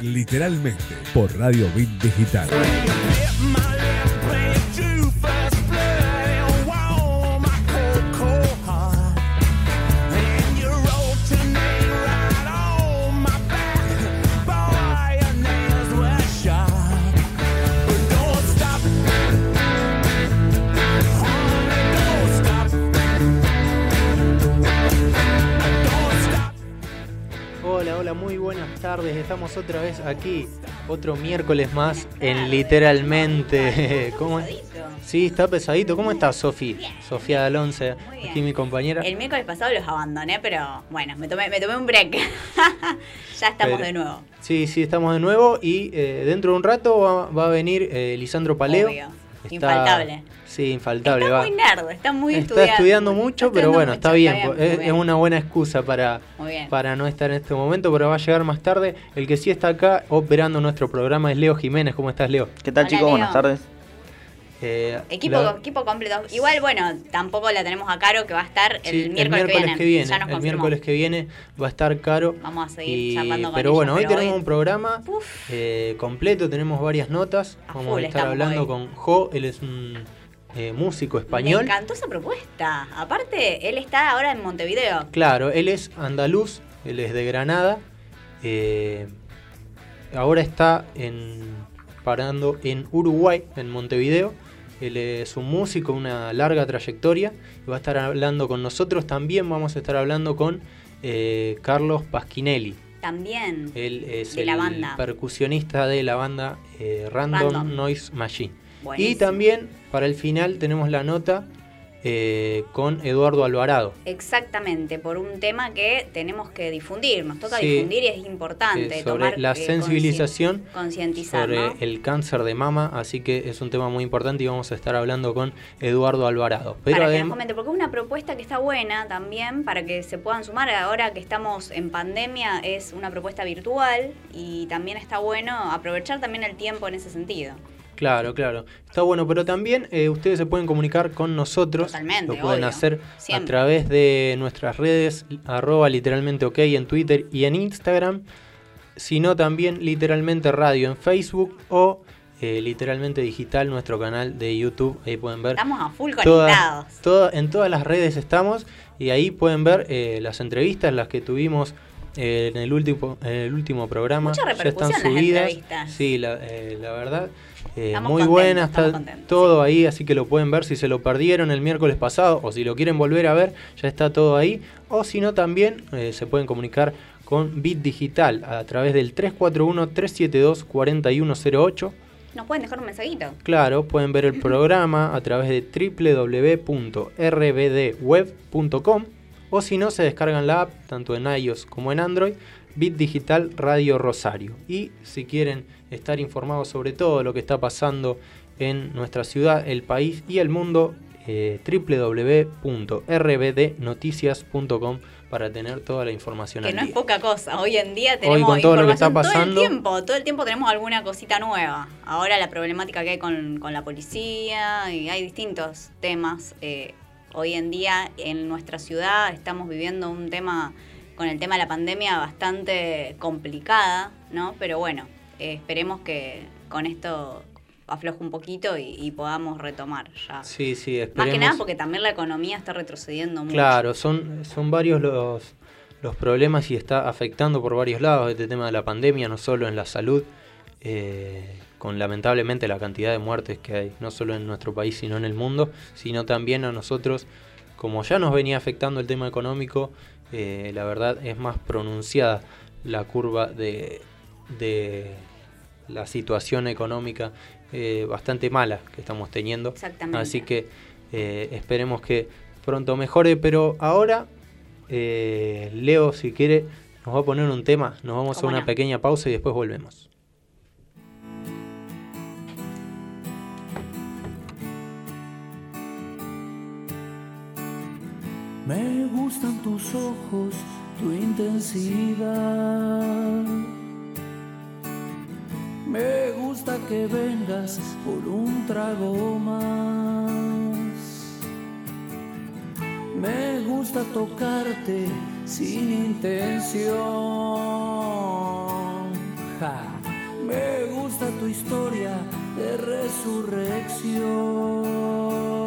literalmente por Radio Bit Digital. Estamos otra vez aquí, otro miércoles más en literalmente. ¿Cómo es? Sí, está pesadito. ¿Cómo estás, Sofi? Sofía Alonce, aquí mi compañera. El miércoles pasado los abandoné, pero bueno, me tomé, me tomé un break. ya estamos de nuevo. Sí, sí, estamos de nuevo y eh, dentro de un rato va, a venir eh, Lisandro Paleo. Infaltable. Sí, infaltable. Está muy nerd, está muy está estudiando. mucho, pero bueno, está, bien, es, una buena excusa para, para no estar en este momento, pero va a llegar más tarde. El que sí está acá operando nuestro programa es Leo Jiménez. ¿Cómo estás, Leo? ¿Qué tal, chicos? Buenas tardes. Eh, equipo, equipo completo. Igual, bueno, tampoco la tenemos a Caro, que va a estar el, miércoles, que viene. el miércoles que viene va a estar Caro. Vamos a seguir charlando con Pero bueno, hoy tenemos un programa eh, completo, tenemos varias notas. Vamos a estar hablando con Jo, él es un eh, músico español. Me encantó esa propuesta. Aparte, él está ahora en Montevideo. Claro, él es andaluz, él es de Granada. Eh, ahora está en, parando en Uruguay, en Montevideo. Él es un músico, una larga trayectoria. Y va a estar hablando con nosotros. También vamos a estar hablando con eh, Carlos Pasquinelli. También. Él es el percusionista de la banda Random Noise Machine. Y también para el final tenemos la nota eh, con Eduardo Alvarado. Exactamente, por un tema que tenemos que difundir, nos toca difundir y es importante. sobre la eh, sensibilización, concientizar, sobre el cáncer de mama, así que es un tema muy importante y vamos a estar hablando con Eduardo Alvarado. Pero para que nos comente, porque es una propuesta que está buena también para que se puedan sumar. Ahora que estamos en pandemia es una propuesta virtual y también está bueno aprovechar también el tiempo en ese sentido. Claro, claro. Está bueno, pero también eh, ustedes se pueden comunicar con nosotros. Totalmente, Lo pueden hacer a través de nuestras redes, arroba literalmente ok en Twitter y en Instagram. Sino también literalmente radio en Facebook o eh, literalmente digital, nuestro canal de YouTube. Ahí pueden ver. Estamos a full conectados. en todas las redes estamos y ahí pueden ver eh, las entrevistas, las que tuvimos en, el último, en el último programa. ya están subidas. Sí, la, la verdad. Eh, muy buena, está todo ahí, así que lo pueden ver si se lo perdieron el miércoles pasado o si lo quieren volver a ver, ya está todo ahí. O si no, también eh, se pueden comunicar con Bit Digital a través del 341-372-4108. Nos pueden dejar un mensajito. Claro, pueden ver el programa a través de www.rbdweb.com o si no, se descargan la app tanto en iOS como en Android, Bit Digital Radio Rosario. Y si quieren estar informados sobre todo lo que está pasando en nuestra ciudad, el país y el mundo, eh, www.rbdnoticias.com para tener toda la información que no es poca cosa. Hoy en día tenemos todo lo que está pasando todo el tiempo. Todo el tiempo tenemos alguna cosita nueva. Ahora la problemática que hay con, la policía y hay distintos temas eh, hoy en día en nuestra ciudad estamos viviendo un tema con el tema de la pandemia bastante complicada no pero bueno eh, esperemos que con esto afloje un poquito y, podamos retomar ya. Sí, sí, esperemos. Más que nada porque también la economía está retrocediendo mucho. Claro, son, son varios los, los problemas y está afectando por varios lados este tema de la pandemia, no solo en la salud, eh, con lamentablemente la cantidad de muertes que hay, no solo en nuestro país, sino en el mundo, sino también a nosotros, como ya nos venía afectando el tema económico, eh, la verdad es más pronunciada la curva de de la situación económica eh, bastante mala que estamos teniendo. Así que eh, esperemos que pronto mejore, pero ahora eh, Leo, si quiere, nos va a poner un tema, nos vamos a una pequeña pausa y después volvemos. Me gustan tus ojos, tu intensidad me gusta que vengas por un trago más. Me gusta tocarte sin intención. Me gusta tu historia de resurrección.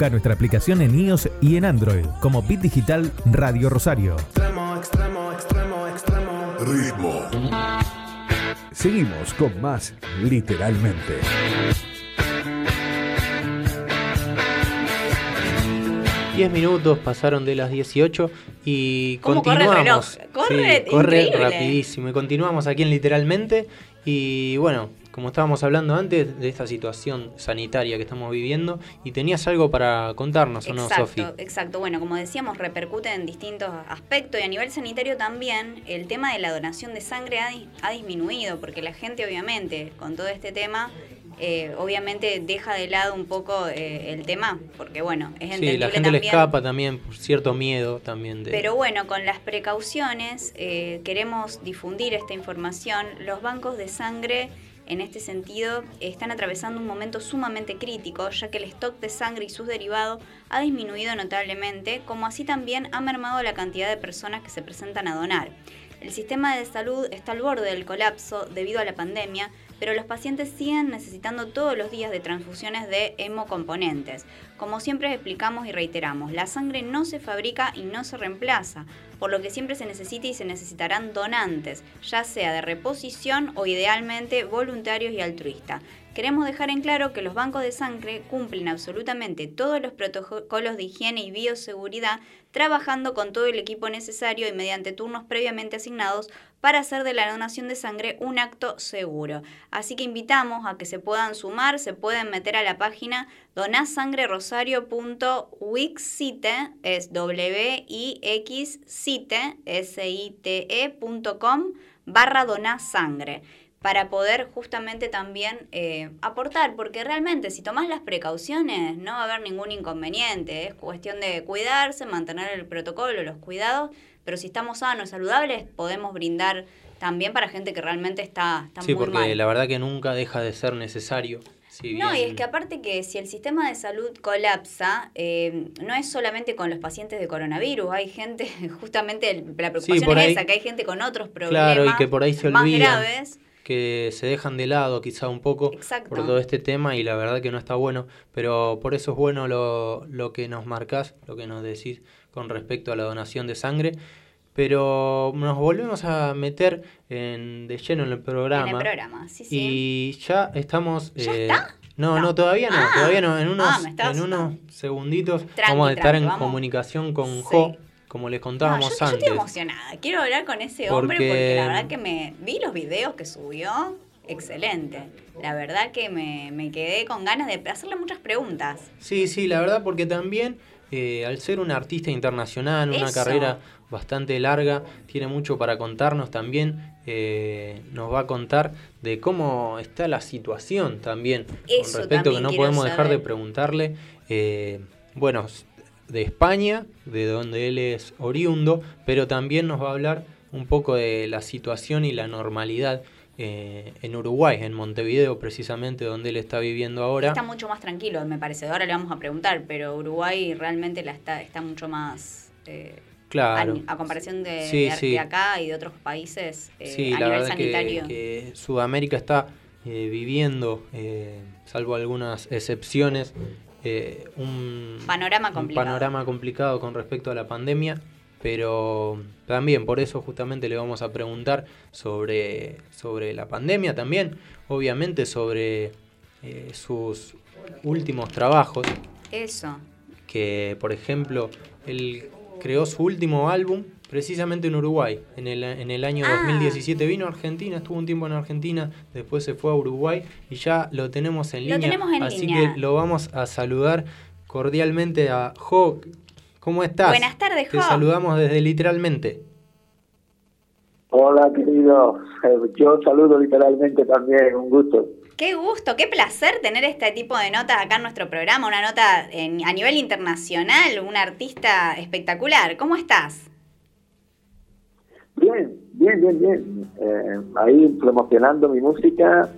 Busca nuestra aplicación en iOS y en Android como Bit Digital Radio Rosario. Extremo, extremo, extremo, extremo. Ritmo. Seguimos con más literalmente. Diez minutos pasaron de las 18 y ¿Cómo corre el continuamos. reloj? Corre, Sí, corre increíble. rapidísimo. Y continuamos aquí en Literalmente. Y bueno, como estábamos hablando antes de esta situación sanitaria que estamos viviendo, y tenías algo para contarnos, ¿o no, Sofi? Exacto. Bueno, como decíamos, repercute en distintos aspectos y a nivel sanitario también el tema de la donación de sangre ha, di- ha disminuido porque la gente obviamente con todo este tema eh, obviamente deja de lado un poco eh, el tema porque bueno, es Sí, entendible la gente le también. escapa también por cierto miedo también de... Pero bueno, con las precauciones eh, queremos difundir esta información. Los bancos de sangre, en este sentido, están atravesando un momento sumamente crítico, ya que el stock de sangre y sus derivados ha disminuido notablemente, como así también ha mermado la cantidad de personas que se presentan a donar. El sistema de salud está al borde del colapso debido a la pandemia, pero los pacientes siguen necesitando todos los días de transfusiones de hemocomponentes. Como siempre explicamos y reiteramos, la sangre no se fabrica y no se reemplaza, por lo que siempre se necesita y se necesitarán donantes, ya sea de reposición o idealmente voluntarios y altruistas. Queremos dejar en claro que los bancos de sangre cumplen absolutamente todos los protocolos de higiene y bioseguridad, trabajando con todo el equipo necesario y mediante turnos previamente asignados para hacer de la donación de sangre un acto seguro. Así que invitamos a que se puedan sumar, se pueden meter a la página donasangrerosario.wixsite, es w i x s i t e.com barra donasangre para poder justamente también eh, aportar, porque realmente si tomas las precauciones no va a haber ningún inconveniente, es cuestión de cuidarse, mantener el protocolo, los cuidados, pero si estamos sanos, saludables, podemos brindar también para gente que realmente está, está sí, muy porque mal. la verdad que nunca deja de ser necesario. Si No, y es que aparte que si el sistema de salud colapsa, eh, no es solamente con los pacientes de coronavirus, hay gente, justamente la preocupación es ahí- esa, que hay gente con otros problemas Claro, y que por ahí se más graves. Que se dejan de lado quizá un poco Exacto. por todo este tema y la verdad que no está bueno, pero por eso es bueno lo, lo que nos marcás, lo que nos decís con respecto a la donación de sangre. Pero nos volvemos a meter en, de lleno en el programa. En el programa, sí, sí. Y ya estamos... ¿Ya eh, está? No, No. no, todavía no, Ah. todavía no. En unos, Ah, estaba en unos segunditos Tranqui, vamos a estar tranqui, en vamos. comunicación con Sí. Jo, como les No, contábamos yo, yo antes. estoy emocionada. Quiero hablar con ese hombre Porque- porque la verdad que me vi los videos que subió. Excelente. La verdad que me, me quedé con ganas de hacerle muchas preguntas. Sí, sí, la verdad, porque también eh, al ser un artista internacional, una Eso. carrera bastante larga, tiene mucho para contarnos también. eh, nos va a contar de cómo está la situación también. Eso con respecto que también no quiero podemos dejar de preguntarle, eh, bueno, de España, de donde él es oriundo, pero también nos va a hablar un poco de la situación y la normalidad. eh, en Uruguay, en Montevideo precisamente, donde él está viviendo ahora. Está mucho más tranquilo, me parece. Ahora le vamos a preguntar, pero Uruguay realmente la está, está mucho más... eh, Claro. a, a comparación de, Sí, de- sí. de acá y de otros países eh, Sí, a la nivel que, sanitario. que Sudamérica está eh, viviendo, salvo algunas excepciones, eh, un Panorama un complicado. panorama complicado con respecto a la pandemia, pero también por eso justamente le vamos a preguntar sobre, sobre la pandemia también, obviamente sobre eh, sus últimos trabajos, Eso. que por ejemplo él creó su último álbum precisamente en Uruguay, en el, en el año Ah. 2017 vino a Argentina, estuvo un tiempo en Argentina, después se fue a Uruguay y ya lo tenemos en Lo línea, tenemos en así línea. que lo vamos a saludar cordialmente a Jo. ¿Cómo estás? Buenas tardes, Te Jo. saludamos desde literalmente. Hola, querido. Yo saludo literalmente también, un gusto. Qué gusto, qué placer tener este tipo de notas acá en nuestro programa, una nota en- a nivel internacional, un artista espectacular. ¿Cómo estás? Bien, bien, bien, bien. Eh, ahí promocionando mi música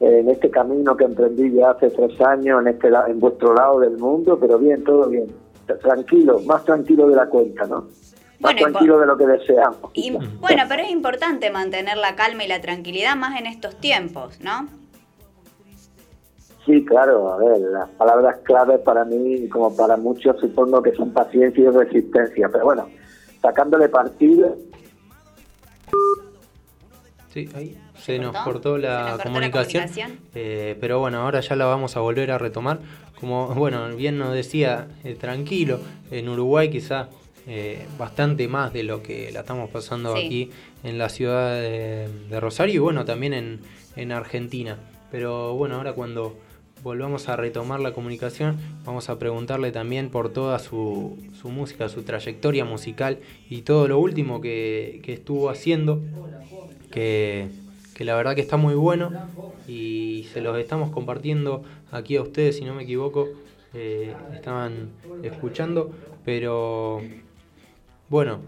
eh, en este camino que emprendí ya hace tres años en, este, en vuestro lado del mundo, pero bien, todo bien. Tranquilo, más tranquilo de la cuenta, ¿no? Más Bueno, tranquilo de lo que deseamos. Y, bueno, pero es importante mantener la calma y la tranquilidad más en estos tiempos, ¿no? Sí, claro, a ver, las palabras claves para mí, como para muchos, supongo que son paciencia y resistencia, pero bueno, sacándole partido, Sí, ahí se nos cortó? cortó Se la nos cortó la comunicación, comunicación. eh, pero bueno, ahora ya la vamos a volver a retomar. Como bueno, bien nos decía, eh, tranquilo, en Uruguay quizá eh, bastante más de lo que la estamos pasando Sí. aquí en la ciudad de, de Rosario y bueno, también en, en Argentina. Pero bueno, ahora cuando volvamos a retomar la comunicación, vamos a preguntarle también por toda su, su música, su trayectoria musical y todo lo último que, que estuvo haciendo que, que la verdad que está muy bueno y se los estamos compartiendo aquí a ustedes, si no me equivoco, eh, estaban escuchando, pero bueno,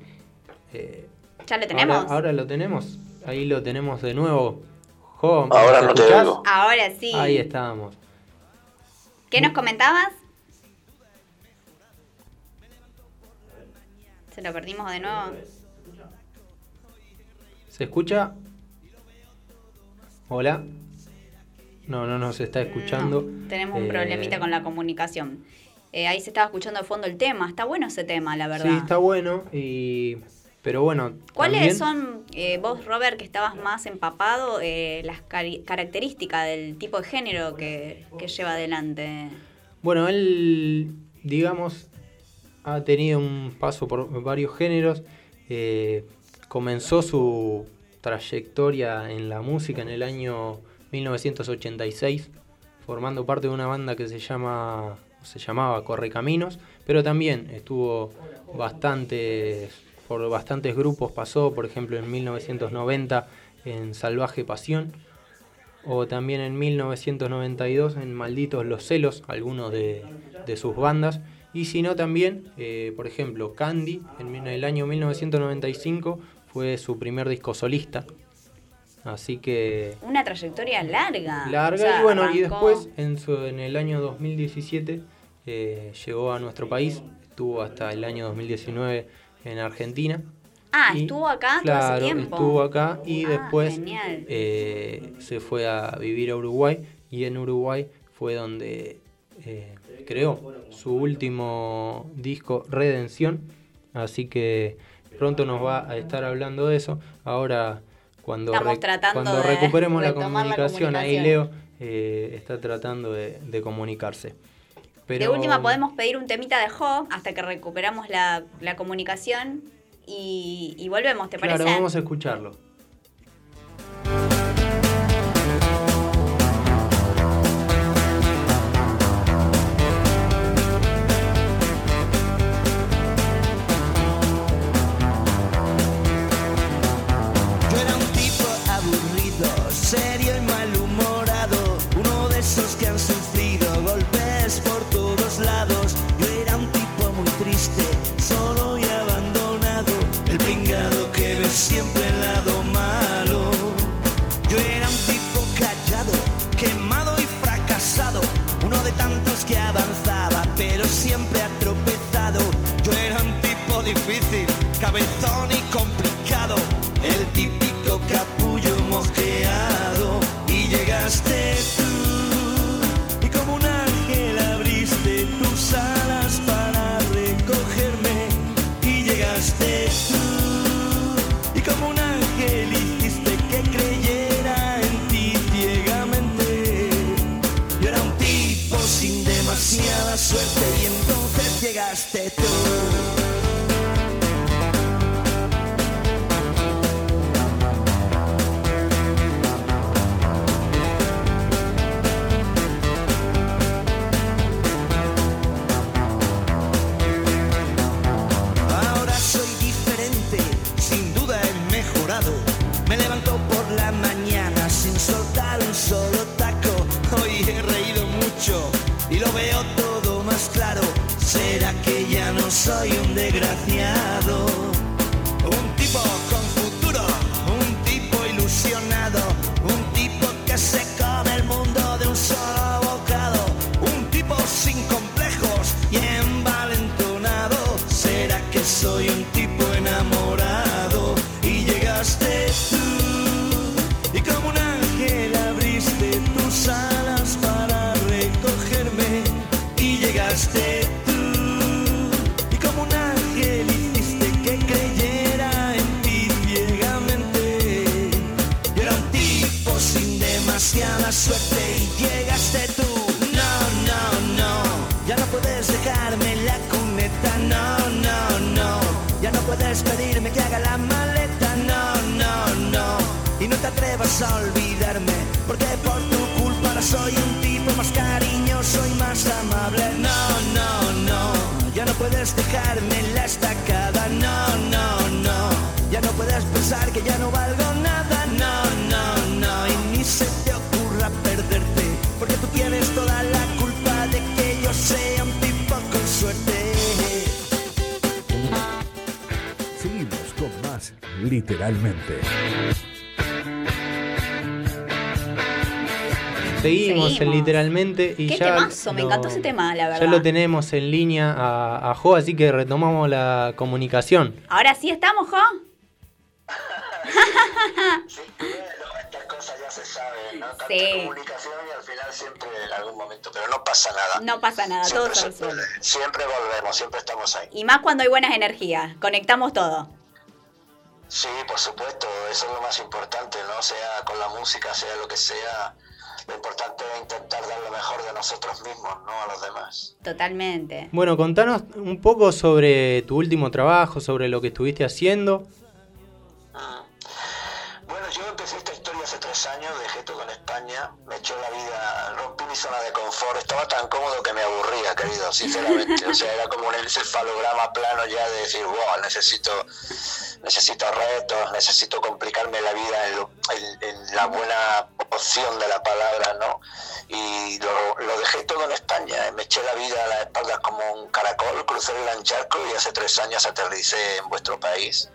eh, ¿Ya lo tenemos? Ahora, ahora lo tenemos, ahí lo tenemos de nuevo. Ahora ¿me no te oigo. Ahora sí. Ahí estábamos. ¿Qué nos comentabas? Se lo perdimos de nuevo. ¿Se escucha? Hola. no, no nos está escuchando. No, tenemos un Eh, problemita con la comunicación. Eh, ahí se estaba escuchando de fondo el tema. Está bueno ese tema, la verdad. Sí, está bueno, y, pero bueno. ¿Cuáles también- son, eh, vos, Robert, que estabas más empapado, eh, las cari- características del tipo de género que, que lleva adelante? Bueno, él, digamos, ha tenido un paso por varios géneros. eh, comenzó su trayectoria en la música en el año 1986, formando parte de una banda que se llama se llamaba Correcaminos, pero también estuvo bastantes por bastantes grupos pasó, por ejemplo en 1990 en Salvaje Pasión o también en 1992 en Malditos los Celos, algunos de, de sus bandas. Y si no también, eh, por ejemplo, Candy, en el año 1995 fue su primer disco solista. Así que Una trayectoria larga. larga O sea, y bueno, y después en, su- en el año 2017 eh, llegó a nuestro país, estuvo hasta el año 2019 en Argentina. Ah, Y, estuvo acá todo claro, ese tiempo. estuvo acá y Ah, después eh, se fue a vivir a Uruguay y en Uruguay fue donde eh, creó su último disco Redención. Así que pronto nos va a estar hablando de eso. Ahora cuando, tratando cuando recuperemos la comunicación, ahí. Leo eh, está tratando de, de comunicarse. Pero, De última podemos pedir un temita de Jo hasta que recuperamos la, la comunicación y, y volvemos, ¿te Claro, parece? vamos a escucharlo. Yo era un tipo aburrido, serio y malhumorado, uno de esos que han sufrido cabezón atrevas a olvidarme, porque por tu culpa ahora soy un tipo más cariñoso y más amable. No, no, no, ya no puedes dejarme en la estacada. No, no, no, ya no puedes pensar que ya no valgo nada. No, no, no, y ni se te ocurra perderte, porque tú tienes toda la culpa de que yo sea un tipo con suerte. Seguimos con más literalmente. Seguimos, en Seguimos. literalmente y Qué ya temazo, me encantó ese tema, la verdad. Ya lo tenemos en línea a, a Jo, así que retomamos la comunicación. Ahora sí estamos, Jo. cosas ya se saben, ¿no? Tanta Sí. comunicación y al final siempre en algún momento, pero no pasa nada. No pasa nada, todo siempre, resuelve. puede. siempre volvemos, siempre estamos ahí. Y más cuando hay buenas energías, conectamos todo. Sí, por supuesto, eso es lo más importante, ¿no? Sea con la música, sea lo que sea, lo importante es intentar dar lo mejor de nosotros mismos, ¿no? A los demás. Totalmente. Bueno, contanos un poco sobre tu último trabajo, sobre lo que estuviste haciendo. Yo empecé esta historia hace tres años, dejé todo en España, me echó la vida, rompí mi zona de confort, estaba tan cómodo que me aburría, querido, sinceramente. O sea, era como un encefalograma plano ya de decir, wow, necesito, necesito retos, necesito complicarme la vida en, lo- en- en la buena opción de la palabra, ¿no? Y lo, lo dejé todo en España, me eché la vida a las espaldas como un caracol, crucé el Ancharco y hace tres años aterricé en vuestro país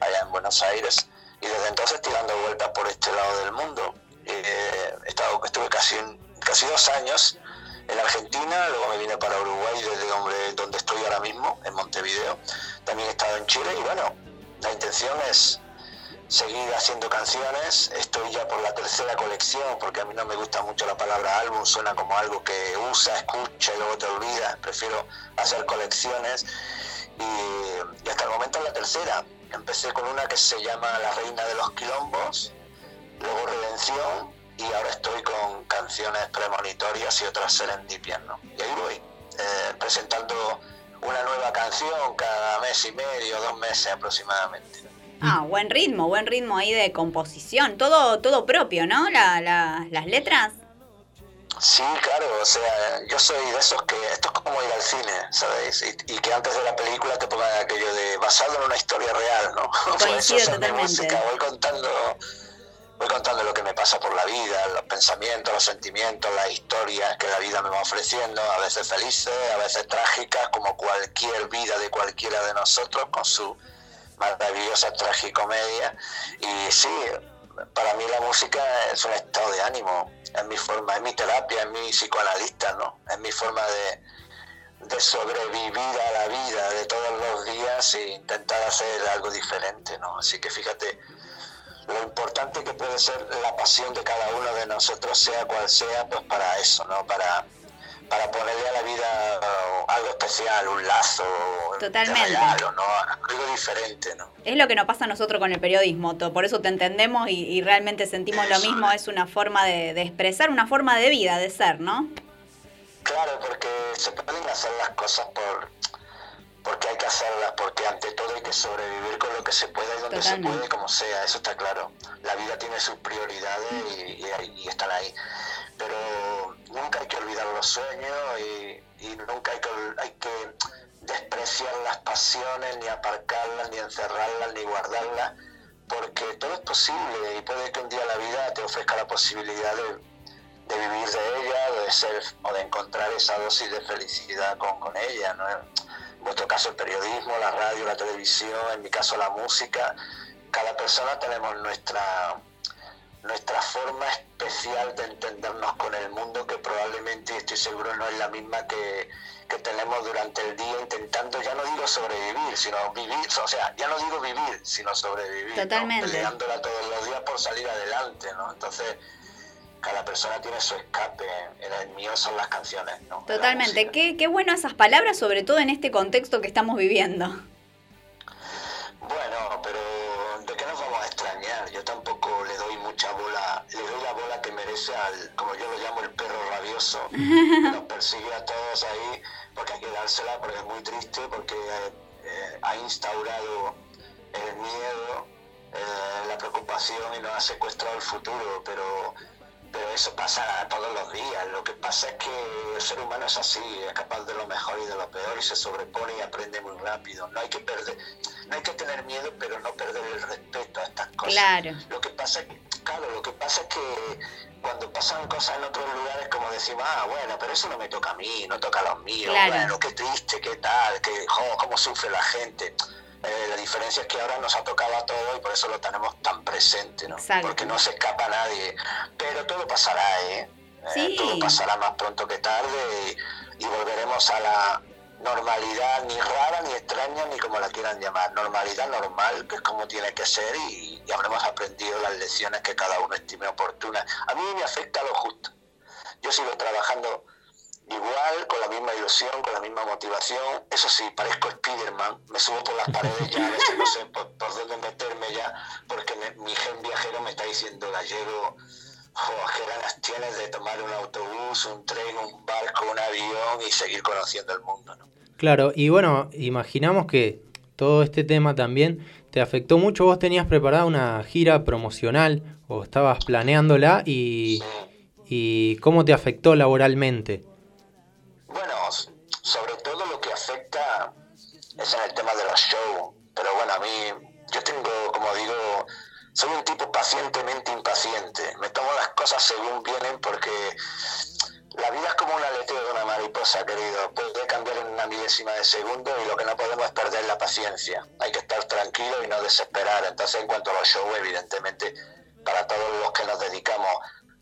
allá en Buenos Aires y desde entonces estoy dando vueltas por este lado del mundo. Eh, estado, estuve casi, casi dos años en Argentina, luego me vine para Uruguay desde donde, donde estoy ahora mismo, en Montevideo. También he estado en Chile y bueno, la intención es seguir haciendo canciones. Estoy ya por la tercera colección porque a mí no me gusta mucho la palabra álbum, suena como algo que usa, escucha y luego te olvidas. Prefiero hacer colecciones y hasta el momento es la tercera. Empecé con una que se llama La Reina de los Quilombos, luego Redención y ahora estoy con canciones premonitorias y otras serendipias, ¿no? Y ahí voy, eh, presentando una nueva canción cada mes y medio, dos meses aproximadamente. Ah, buen ritmo, buen ritmo ahí de composición. Todo, todo propio, ¿no? La, la- las letras. Sí, claro, o sea, yo soy de esos que esto es como ir al cine, ¿sabéis? Y, y que antes de la película te pongan aquello de basado en una historia real, ¿no? Coincido eso es mi totalmente. música, voy contando, voy contando lo que me pasa por la vida, los pensamientos, los sentimientos, las historias que la vida me va ofreciendo, a veces felices, a veces trágicas, como cualquier vida de cualquiera de nosotros, con su maravillosa tragicomedia. Y sí, para mí la música es un estado de ánimo, es mi forma, es mi terapia, es mi psicoanalista, ¿no? Es mi forma de, de sobrevivir a la vida de todos los días e intentar hacer algo diferente, ¿no? Así que fíjate lo importante que puede ser la pasión de cada uno de nosotros, sea cual sea, pues para eso, ¿no? Para, para ponerle a la vida uh, algo especial, un lazo, Totalmente. de regalo, ¿no? Algo diferente, ¿no? Es lo que nos pasa a nosotros con el periodismo, to- por eso te entendemos y, y realmente sentimos lo mismo, es una forma de, de expresar, una forma de vida, de ser, ¿no? Claro, porque se pueden hacer las cosas por porque hay que hacerlas, porque ante todo hay que sobrevivir con lo que se pueda y donde Totalmente. se puede, como sea, eso está claro. La vida tiene sus prioridades y, y- y están ahí. Pero nunca hay que olvidar los sueños y, y nunca hay que, hay que despreciar las pasiones, ni aparcarlas, ni encerrarlas, ni guardarlas, porque todo es posible y puede que un día la vida te ofrezca la posibilidad de, de vivir de ella, de ser o de encontrar esa dosis de felicidad con, con ella. ¿no? En vuestro caso el periodismo, la radio, la televisión, en mi caso la música. Cada persona tenemos nuestra, nuestra forma especial de entendernos con el mundo que probablemente, estoy seguro, no es la misma que, que tenemos durante el día intentando, ya no digo sobrevivir, sino vivir, o sea, ya no digo vivir, sino sobrevivir, ¿no? Totalmente. peleándola todos los días por salir adelante, ¿no? Entonces, cada persona tiene su escape, el mío son las canciones, ¿no? Totalmente. Qué, qué bueno esas palabras, sobre todo en este contexto que estamos viviendo. Bueno, pero ¿de qué nos vamos a extrañar? Yo tampoco le doy mucha bola, le doy la bola que merece al, como yo lo llamo, el perro rabioso, que nos persigue a todos ahí, porque hay que dársela, porque es muy triste, porque eh, ha instaurado el miedo, eh, la preocupación y nos ha secuestrado el futuro, pero pero eso pasa todos los días. Lo que pasa es que el ser humano es así, es capaz de lo mejor y de lo peor y se sobrepone y aprende muy rápido. No hay que perder, no hay que tener miedo, pero no perder el respeto a estas cosas. Claro. Lo que pasa es que, claro, lo que pasa es que cuando pasan cosas en otros lugares como decimos, ah, bueno, pero eso no me toca a mí, no toca a los míos, Claro. bueno, qué triste, qué tal, qué, jo, cómo sufre la gente. Eh, la diferencia es que ahora nos ha tocado a todos y por eso lo tenemos tan presente, ¿no? Exacto. Porque no se escapa nadie. Pero todo pasará, ¿eh? Eh, Sí. Todo pasará más pronto que tarde y, y volveremos a la normalidad ni rara, ni extraña, ni como la quieran llamar, normalidad normal, que es como tiene que ser y, y habremos aprendido las lecciones que cada uno estime oportunas. A mí me afecta lo justo. Yo sigo trabajando igual, con la misma ilusión, con la misma motivación. Eso sí, parezco Spiderman, me subo por las paredes ya, a veces no sé por, por dónde meterme ya, porque me- mi gen viajero me está diciendo, gallego, qué ganas tienes de tomar un autobús, un tren, un barco, un avión y seguir conociendo el mundo. ¿no? Claro, y bueno, imaginamos que todo este tema también te afectó mucho. Vos tenías preparada una gira promocional o estabas planeándola y, y cómo te afectó laboralmente. Sobre todo lo que afecta es en el tema de los shows. Pero bueno, a mí, yo tengo, como digo, soy un tipo pacientemente impaciente. Me tomo las cosas según vienen porque la vida es como un aleteo de una mariposa, querido. Puede cambiar en una milésima de segundo y lo que no podemos es perder la paciencia. Hay que estar tranquilo y no desesperar. Entonces, en cuanto a los shows, evidentemente, para todos los que nos dedicamos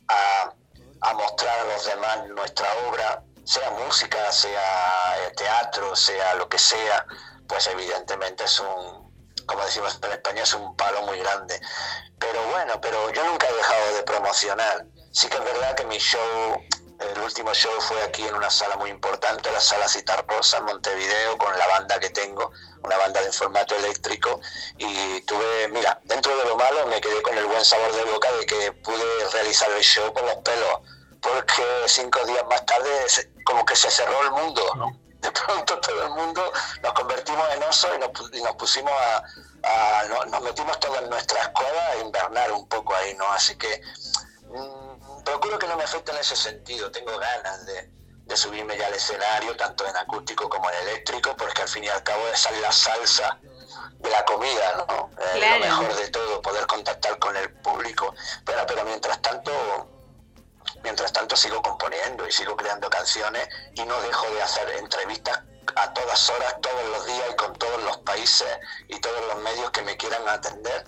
a, a mostrar a los demás nuestra obra, sea música, sea eh, teatro, sea lo que sea, pues evidentemente es un, como decimos en España, es un palo muy grande. Pero bueno, pero yo nunca he dejado de promocionar. Sí que es verdad que mi show, el último show fue aquí en una sala muy importante, la sala Citarrosa en Montevideo, con la banda que tengo, una banda de formato eléctrico. Y tuve, mira, dentro de lo malo me quedé con el buen sabor de boca de que pude realizar el show con los pelos, porque cinco días más tarde como que se cerró el mundo, ¿no? De pronto todo el mundo nos convertimos en osos y nos, y nos pusimos a, a- no- nos metimos todos en nuestras cuevas a invernar un poco ahí, ¿no? Así que mm, procuro que no me afecte en ese sentido. Tengo ganas de, de subirme ya al escenario, tanto en acústico como en eléctrico, porque al fin y al cabo esa es la salsa de la comida, ¿no? Eh, Claro. Lo mejor de todo, poder contactar con el público. Pero, pero mientras tanto, mientras tanto sigo componiendo y sigo creando canciones y no dejo de hacer entrevistas a todas horas, todos los días y con todos los países y todos los medios que me quieran atender,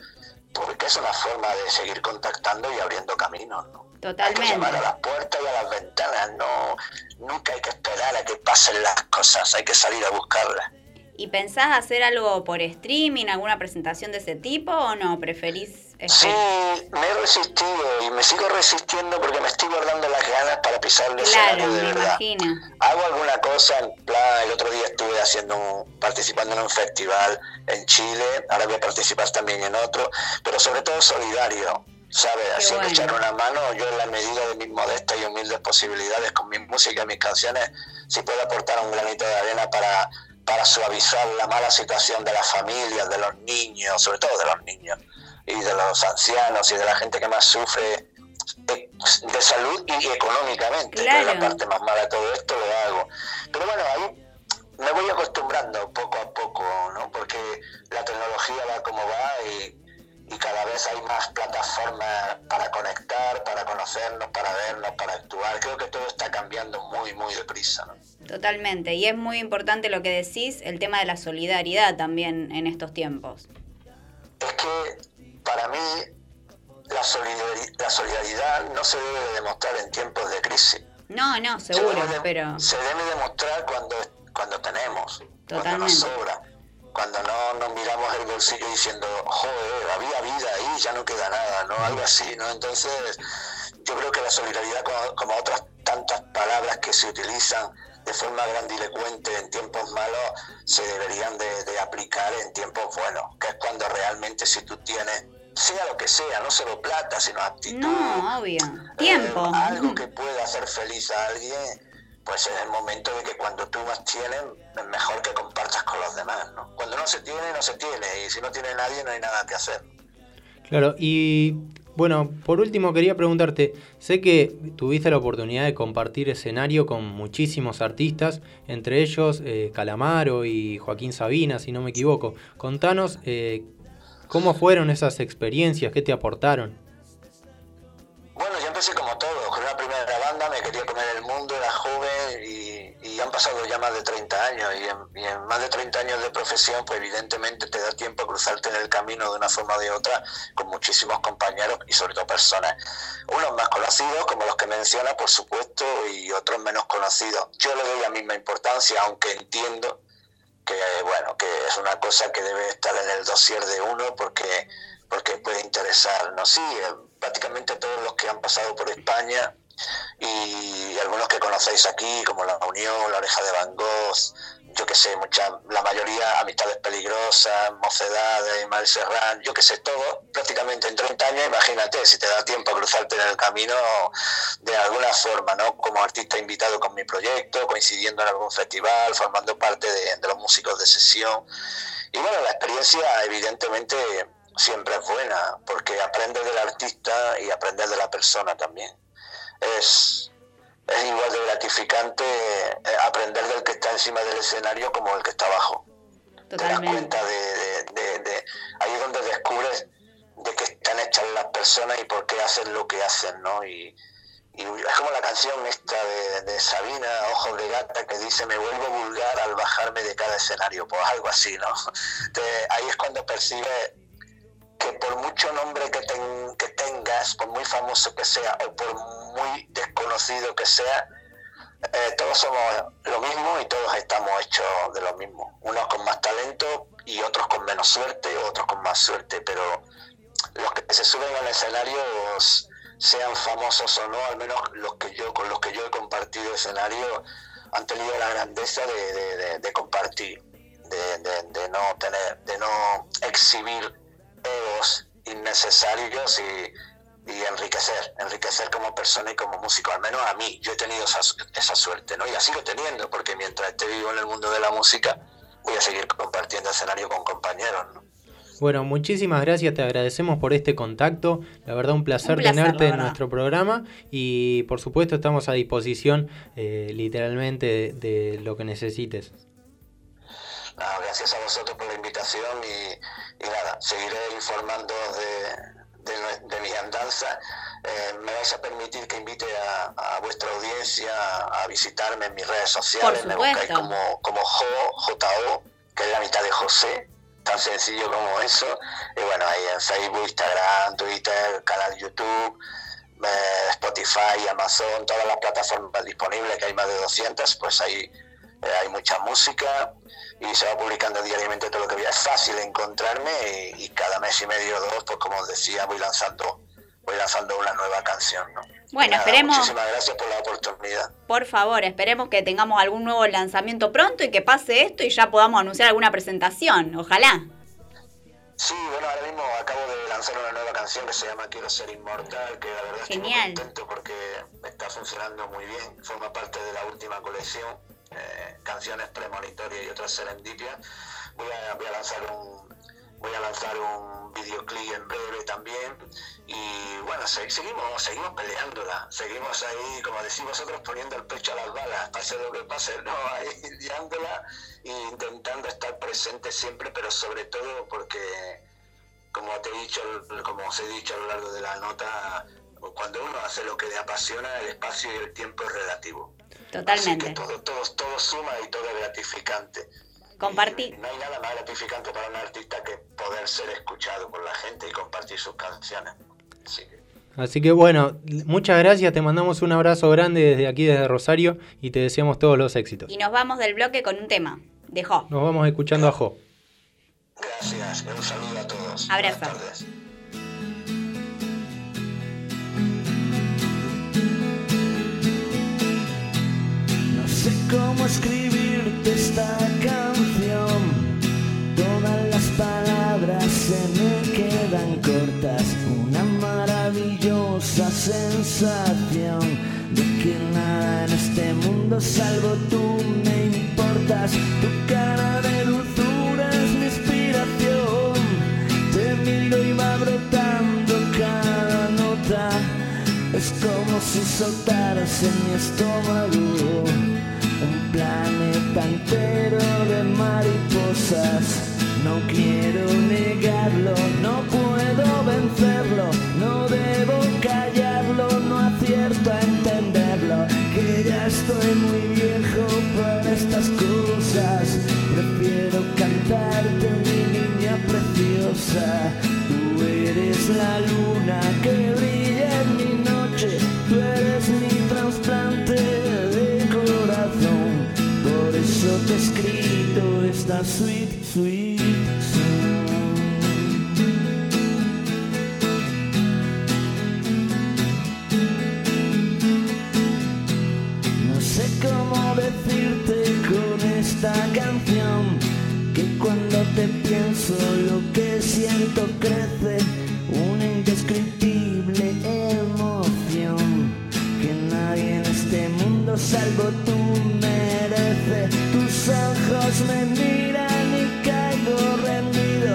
porque es una forma de seguir contactando y abriendo caminos, ¿no? Hay que Totalmente. llamar a las puertas y a las ventanas, no, nunca hay que esperar a que pasen las cosas, hay que salir a buscarlas. ¿Y pensás hacer algo por streaming, alguna presentación de ese tipo o no? ¿Preferís Sí, me he resistido y me sigo resistiendo porque me estoy guardando las ganas para pisar el Claro, escenario de me verdad. imagino. Hago alguna cosa, en plan, el otro día estuve haciendo un- participando en un festival en Chile, ahora voy a participar también en otro, pero sobre todo solidario, ¿sabes? Siempre bueno. echar una mano, yo en la medida de mis modestas y humildes posibilidades con mi música y mis canciones, si puedo aportar un granito de arena para, para suavizar la mala situación de las familias, de los niños, sobre todo de los niños, y de los ancianos y de la gente que más sufre eh, de salud y económicamente, que es Claro. la parte más mala de todo esto, lo hago. Pero bueno, ahí me voy acostumbrando poco a poco, ¿no? Porque la tecnología va como va y, y cada vez hay más plataformas para conectar, para conocernos, para vernos, para actuar. Creo que todo está cambiando muy, muy deprisa, ¿no? Totalmente. Y es muy importante lo que decís, el tema de la solidaridad también en estos tiempos. Es que para mí la, solidari- la solidaridad no se debe de demostrar en tiempos de crisis. No, no, Se seguro, de- pero Se debe demostrar cuando, cuando tenemos, cuando nos sobra, cuando no nos miramos el bolsillo diciendo, joder, había vida ahí, ya no queda nada, ¿no? Algo así, ¿no? Entonces, yo creo que la solidaridad, como, como otras tantas palabras que se utilizan de forma grandilocuente en tiempos malos, se deberían de, de aplicar en tiempos buenos, que es cuando realmente si tú tienes, sea lo que sea, no solo plata, sino actitud, no, obvio. Tiempo. eh, algo que pueda hacer feliz a alguien, pues es el momento de que cuando tú más tienes, es mejor que compartas con los demás, ¿no? Cuando no se tiene, no se tiene, y si no tiene nadie, no hay nada que hacer. Claro, y bueno, por último quería preguntarte, sé que tuviste la oportunidad de compartir escenario con muchísimos artistas, entre ellos eh, Calamaro y Joaquín Sabina, si no me equivoco. Contanos eh, cómo fueron esas experiencias, qué te aportaron. Bueno, yo empecé como todo, con una primera banda, me quería comer el mundo, era joven y, y han pasado ya más de 30 años y en, más de 30 años de profesión, pues evidentemente te da tiempo a cruzarte en el camino de una forma o de otra con muchísimos compañeros y sobre todo personas. Unos más conocidos, como los que menciona, por supuesto, y otros menos conocidos. Yo le doy la misma importancia, aunque entiendo que bueno que es una cosa que debe estar en el dossier de uno porque porque puede interesar no sí eh, prácticamente todos los que han pasado por España y algunos que conocéis aquí como la Unión la Oreja de Van Gogh yo que sé mucha la mayoría amistades peligrosas mocedades Ismael Serrán yo que sé todo prácticamente en 30 años imagínate si te da tiempo cruzarte en el camino de alguna forma no como artista invitado con mi proyecto coincidiendo en algún festival formando parte de, de los músicos de sesión. Y bueno la experiencia evidentemente siempre es buena porque aprendes del artista y aprendes de la persona también. Es es igual de gratificante eh, aprender del que está encima del escenario como el que está abajo. Te das cuenta de, de- de- de- ahí es donde descubres de qué están hechas las personas y por qué hacen lo que hacen, ¿no? Y, y es como la canción esta de, Sabina, Ojos de Gata, que dice, me vuelvo vulgar al bajarme de cada escenario, pues algo así, ¿no? Ahí es cuando percibes que por mucho nombre que, ten- que tengas, por muy famoso que sea o por muy desconocido que sea, eh, todos somos lo mismo y todos estamos hechos de lo mismo. Unos con más talento y otros con menos suerte, otros con más suerte, pero los que se suben al escenario, sean famosos o no, al menos los que yo con los que yo he compartido escenario, han tenido la grandeza de, compartir, de no tener, de no exhibir egos innecesarios y, y enriquecer, enriquecer como persona y como músico, al menos a mí, yo he tenido esa, esa suerte, ¿no? Y la sigo teniendo, porque mientras esté vivo en el mundo de la música, voy a seguir compartiendo escenario con compañeros, ¿no? Bueno, muchísimas gracias, te agradecemos por este contacto. La verdad, un placer, Un placer, tenerte en nuestro programa y por supuesto estamos a disposición eh, literalmente de, de lo que necesites. Nada, gracias a vosotros por la invitación y, y nada, seguiré informando de, de, de mis andanzas. Eh, me vais a permitir que invite a, a vuestra audiencia a visitarme en mis redes sociales. Me buscáis como, como Jo, JO, que es la mitad de José, tan sencillo como eso. Y bueno, ahí en Facebook, Instagram, Twitter, canal YouTube. eh, Spotify, Amazon, todas las plataformas disponibles, que hay más de 200, pues ahí eh, hay mucha música y se va publicando diariamente todo lo que voy. Es fácil encontrarme y, y cada mes y medio o dos, pues como os decía, voy lanzando voy lanzando una nueva canción. ¿no? Bueno, nada, esperemos- Muchísimas gracias por la oportunidad. Por favor, esperemos que tengamos algún nuevo lanzamiento pronto y que pase esto y ya podamos anunciar alguna presentación. Ojalá. Sí, bueno, ahora mismo acabo de lanzar una nueva canción que se llama Quiero ser inmortal, que la verdad estoy muy Genial. contento porque está funcionando muy bien, forma parte de la última colección, eh, canciones premonitorias y otras serendipias. Voy a, lanzar un voy a lanzar un videoclip en breve también y bueno, se- seguimos seguimos peleándola, seguimos ahí, como decís vosotros, poniendo el pecho a las balas, pase lo que pase, no, ahí liándola e intentando estar presente siempre, pero sobre todo porque como te he dicho, como os he dicho a lo largo de la nota, cuando uno hace lo que le apasiona, el espacio y el tiempo es relativo. Totalmente. Así que todo, todo, todo suma y todo es gratificante. Compartir. No hay nada más gratificante para un artista que poder ser escuchado por la gente y compartir sus canciones. Así que Así que bueno, muchas gracias, te mandamos un abrazo grande desde aquí, desde Rosario, y te deseamos todos los éxitos. Y nos vamos del bloque con un tema. Dejó. Nos vamos escuchando a Jo. gracias, un saludo a todos. Abrazo. Sé cómo escribirte esta canción. Todas las palabras se me quedan cortas. Una maravillosa sensación de que nada en este mundo salvo tú me importas. Tu cara de dulzura es mi inspiración. Te miro y va brotando cada nota. Es como si soltaras en mi estómago No quiero negarlo, no puedo vencerlo, no debo callarlo, no acierto a entenderlo, que ya estoy muy viejo para estas cosas. Prefiero cantarte, mi niña preciosa. Tú eres la luna que brilla en mi noche. Tú eres mi trasplante de corazón. Por eso te he escrito esta sweet, pienso lo que siento crece una indescriptible emoción que nadie en este mundo salvo tú merece. Tus ojos me miran y caigo rendido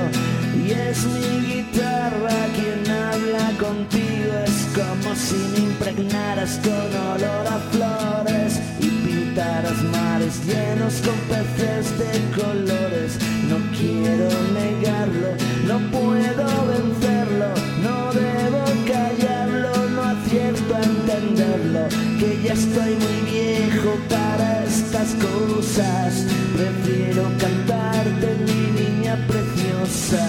y es mi guitarra quien habla contigo. Es como si me impregnaras con olor a flores y pintaras mares llenos con peces de colores. Estoy muy viejo para estas cosas. Prefiero cantarte, mi niña preciosa.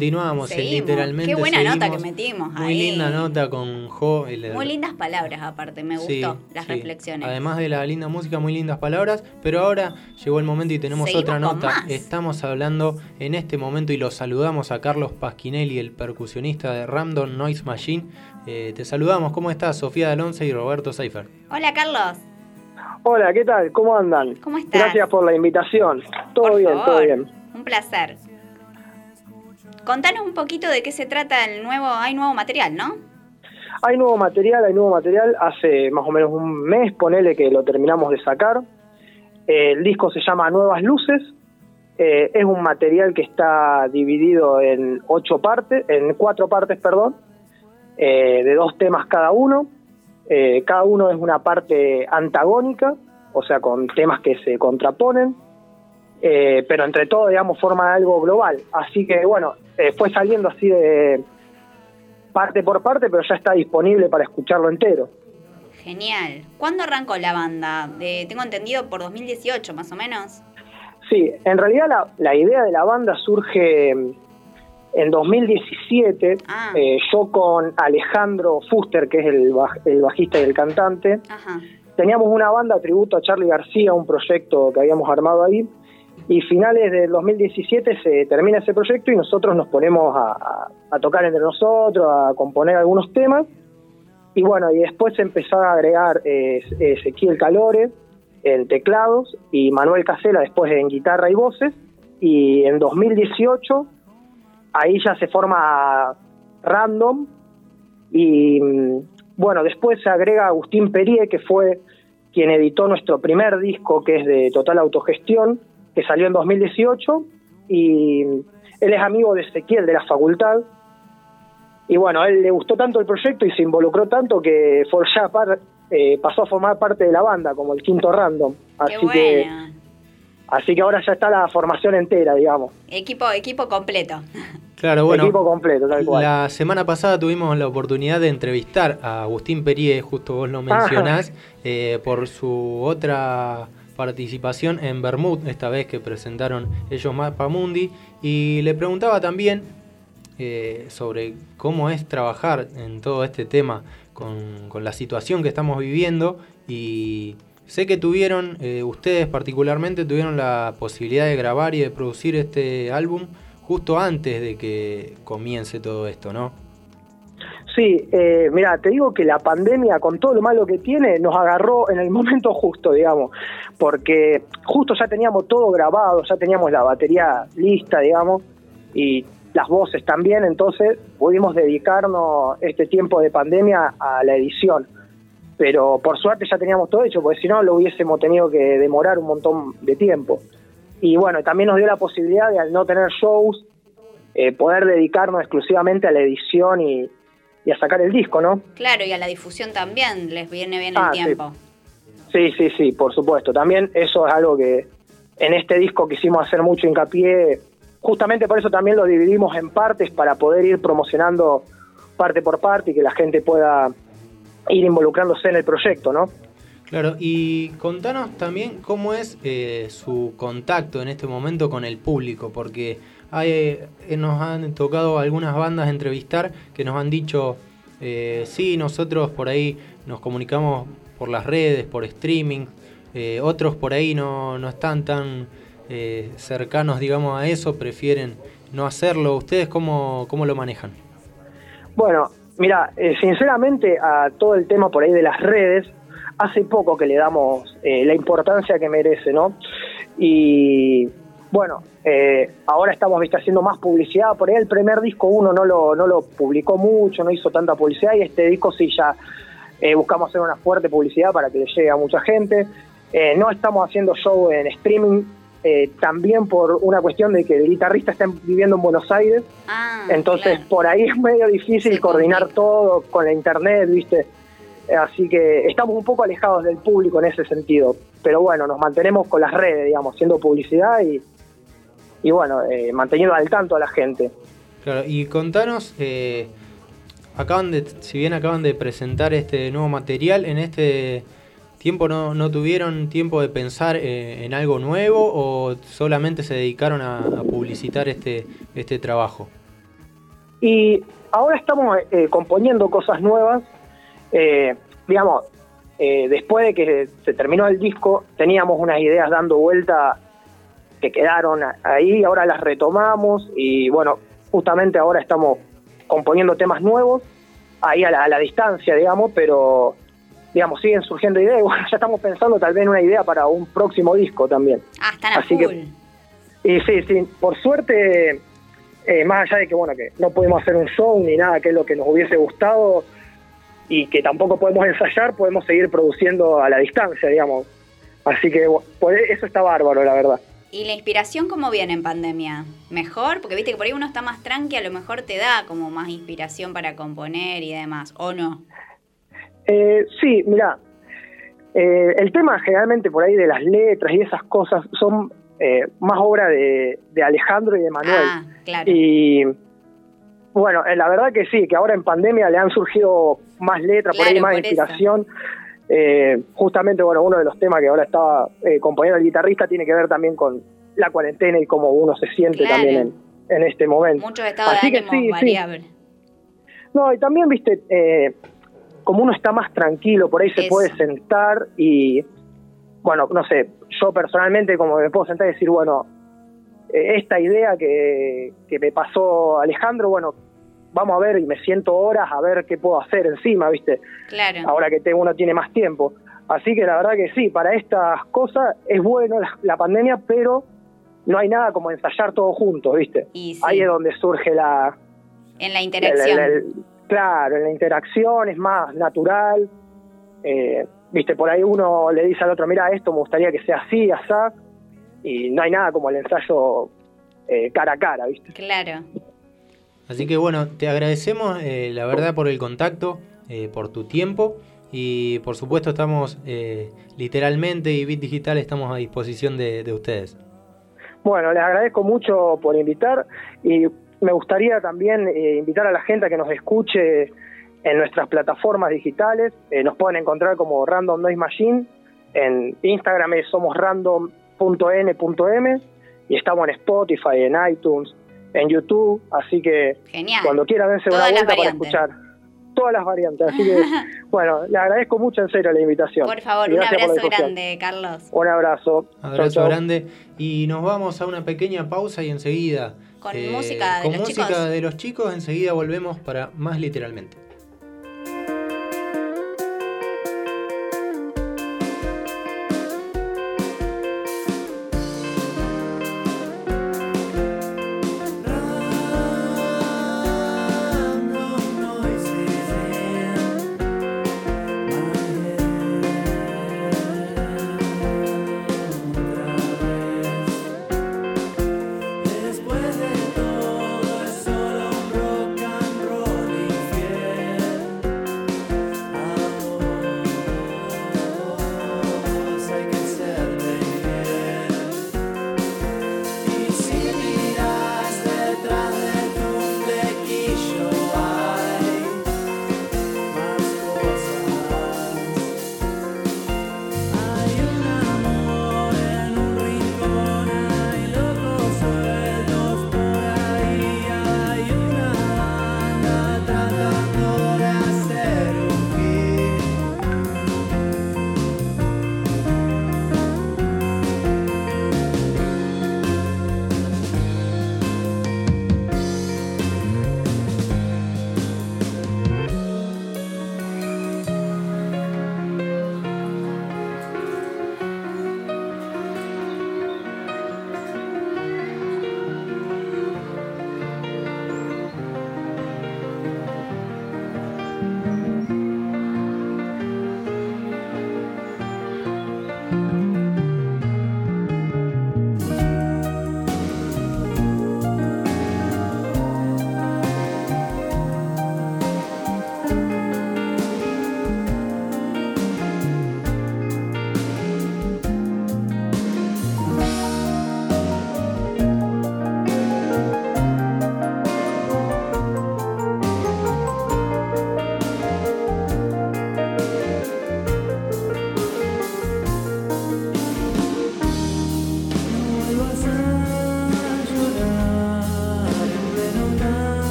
Continuamos, Seguimos. literalmente. Qué buena nota que metimos Muy ahí. linda nota con Jo. y le- Muy lindas palabras aparte, me Sí, gustó las sí. reflexiones. Además de la linda música, muy lindas palabras. Pero ahora llegó el momento y tenemos Seguimos otra con nota. más. Estamos hablando en este momento y lo saludamos a Carlos Pasquinelli, el percusionista de Random Noise Machine. Eh, te saludamos. ¿Cómo estás? Sofía Alonso y Roberto Seifer. Hola Carlos, Hola, ¿qué tal? ¿Cómo andan? ¿cómo estás? Gracias por la invitación. Todo Por bien, todo bien. Un placer. Contanos un poquito de qué se trata el nuevo, hay nuevo material, ¿no? Hay nuevo material, hay nuevo material. Hace más o menos un mes, ponele que lo terminamos de sacar. El disco se llama Nuevas Luces. Eh, es un material que está dividido en ocho partes, en cuatro partes, perdón, eh, de dos temas cada uno. Eh, cada uno es una parte antagónica, o sea, con temas que se contraponen. Eh, pero entre todo, digamos, forma algo global. Así que, bueno, eh, fue saliendo así de parte por parte, pero ya está disponible para escucharlo entero. Genial. ¿Cuándo arrancó la banda? Tengo entendido por 2018 más o menos. Sí, en realidad la, la idea de la banda surge en 2017, Ah. eh, yo con Alejandro Fuster, que es el, baj- el bajista y el cantante, Ajá. teníamos una banda tributo a Charlie García, un proyecto que habíamos armado ahí, y finales del 2017 se termina ese proyecto y nosotros nos ponemos a, a- tocar entre nosotros, a componer algunos temas, y bueno, y después empezó a agregar eh, Ezequiel Calore en teclados y Manuel Casela después en guitarra y voces, y en 2018 ahí ya se forma Random, y mm, bueno, después se agrega Agustín Perie, que fue quien editó nuestro primer disco, que es de Total Autogestión, que salió en 2018, y él es amigo de Ezequiel de la facultad, y bueno, a él le gustó tanto el proyecto y se involucró tanto que for- ya par- eh, pasó a formar parte de la banda, como el quinto random. Así Qué que así que ahora ya está la formación entera, digamos. Equipo, equipo completo. Claro, bueno. Equipo completo, tal cual. La semana pasada tuvimos la oportunidad de entrevistar a Agustín Perie, justo vos lo mencionás, eh, por su otra participación en Bermud, esta vez que presentaron ellos Mapamundi, y le preguntaba también eh, sobre cómo es trabajar en todo este tema con, la situación que estamos viviendo y sé que tuvieron, eh, ustedes particularmente tuvieron la posibilidad de grabar y de producir este álbum justo antes de que comience todo esto, ¿no? Sí, eh, mira, te digo que la pandemia, con todo lo malo que tiene, nos agarró en el momento justo, digamos, porque justo ya teníamos todo grabado, ya teníamos la batería lista, digamos, y las voces también, entonces pudimos dedicarnos este tiempo de pandemia a la edición. Pero por suerte ya teníamos todo hecho, porque si no lo hubiésemos tenido que demorar un montón de tiempo. Y bueno, también nos dio la posibilidad de al no tener shows, eh, poder dedicarnos exclusivamente a la edición y, y a sacar el disco, ¿no? Claro, y a la difusión también les viene bien Ah, el sí. tiempo. Sí, sí, sí, por supuesto. También eso es algo que en este disco quisimos hacer mucho hincapié. Justamente por eso también lo dividimos en partes para poder ir promocionando parte por parte y que la gente pueda ir involucrándose en el proyecto, ¿no? Claro, y contanos también cómo es eh, su contacto en este momento con el público, porque eh, nos han tocado algunas bandas entrevistar que nos han dicho, eh, sí, nosotros por ahí nos comunicamos por las redes, por streaming, eh, otros por ahí no, no están tan eh, cercanos, digamos, a eso, prefieren no hacerlo. ¿Ustedes cómo, cómo lo manejan? Bueno, mira, sinceramente a todo el tema por ahí de las redes, hace poco que le damos la importancia que merece, ¿no? Y bueno, eh, ahora estamos ¿viste, haciendo más publicidad, por ahí el primer disco uno no lo, no lo publicó mucho, no hizo tanta publicidad y este disco sí ya eh, buscamos hacer una fuerte publicidad para que le llegue a mucha gente. Eh, no estamos haciendo show en streaming, eh, también por una cuestión de que el guitarrista está viviendo en Buenos Aires, Ah, entonces por ahí es medio difícil coordinar todo con la internet, ¿viste? Así que estamos un poco alejados del público en ese sentido. Pero bueno, nos mantenemos con las redes, digamos, haciendo publicidad y, y bueno, eh, manteniendo al tanto a la gente. Claro, y contanos, eh, acaban de, si bien acaban de presentar este nuevo material, en este tiempo no, no tuvieron tiempo de pensar eh, en algo nuevo o solamente se dedicaron a, a publicitar este, este trabajo. Y ahora estamos componiendo cosas nuevas. Digamos, después de que se terminó el disco, teníamos unas ideas dando vuelta que quedaron ahí, ahora las retomamos y bueno, justamente ahora estamos componiendo temas nuevos, ahí a la, a la distancia, digamos, pero digamos, siguen surgiendo ideas bueno, ya estamos pensando tal vez en una idea para un próximo disco también. Ah, están a Así full. que- Y sí, sí, por suerte, eh, más allá de que bueno que no pudimos hacer un show ni nada que es lo que nos hubiese gustado y que tampoco podemos ensayar, podemos seguir produciendo a la distancia, digamos. Así que bu- por e- eso está bárbaro, la verdad. ¿Y la inspiración cómo viene en pandemia? ¿Mejor? Porque viste que por ahí uno está más tranqui, a lo mejor te da como más inspiración para componer y demás, ¿o no? Eh, sí, mira, eh, el tema generalmente por ahí de las letras y esas cosas son eh, más obra de, de Alejandro y de Manuel. Ah, claro. Y bueno, eh, la verdad que sí, que ahora en pandemia le han surgido más letras, por ahí más por eso. Eh, justamente, bueno, uno de los temas que ahora estaba eh, componiendo el guitarrista tiene que ver también con la cuarentena y cómo uno se siente Claro. también en, en este momento. Muchos estados Así de que ánimo sí, sí. variables. No, y también, viste, eh, como uno está más tranquilo, por ahí se Eso. puede sentar y, bueno, no sé, yo personalmente como me puedo sentar y decir, bueno, eh, esta idea que, que me pasó Alejandro, bueno, vamos a ver y me siento horas a ver qué puedo hacer encima, viste, Claro. ahora que te- uno tiene más tiempo. Así que la verdad que sí, para estas cosas es bueno la, la pandemia, pero no hay nada como ensayar todos juntos, viste. Y sí, Ahí es donde surge la, en la la- interacción. la- la- claro, en la interacción es más natural. Eh, Viste, por ahí uno le dice al otro, mira, esto me gustaría que sea así, asá, y no hay nada como el ensayo eh, cara a cara, ¿viste? Claro. Así que bueno, te agradecemos eh, la verdad por el contacto, eh, por tu tiempo y por supuesto estamos eh, literalmente y Bit Digital estamos a disposición de, de ustedes. Bueno, les agradezco mucho por invitar y me gustaría también eh, invitar a la gente a que nos escuche en nuestras plataformas digitales. Eh, nos pueden encontrar como Random Noise Machine. En Instagram somos random.n.m y estamos en Spotify, en iTunes, en YouTube, así que Genial. cuando quiera dense una Todas vuelta para escuchar todas las variantes. Así que, bueno, le agradezco mucho en serio la invitación. Por favor, Y un abrazo grande, Carlos. Un abrazo. Abrazo Chau, chau. grande. Y nos vamos a una pequeña pausa y enseguida. eh, Con música de con los música chicos. de los chicos, enseguida volvemos para más literalmente.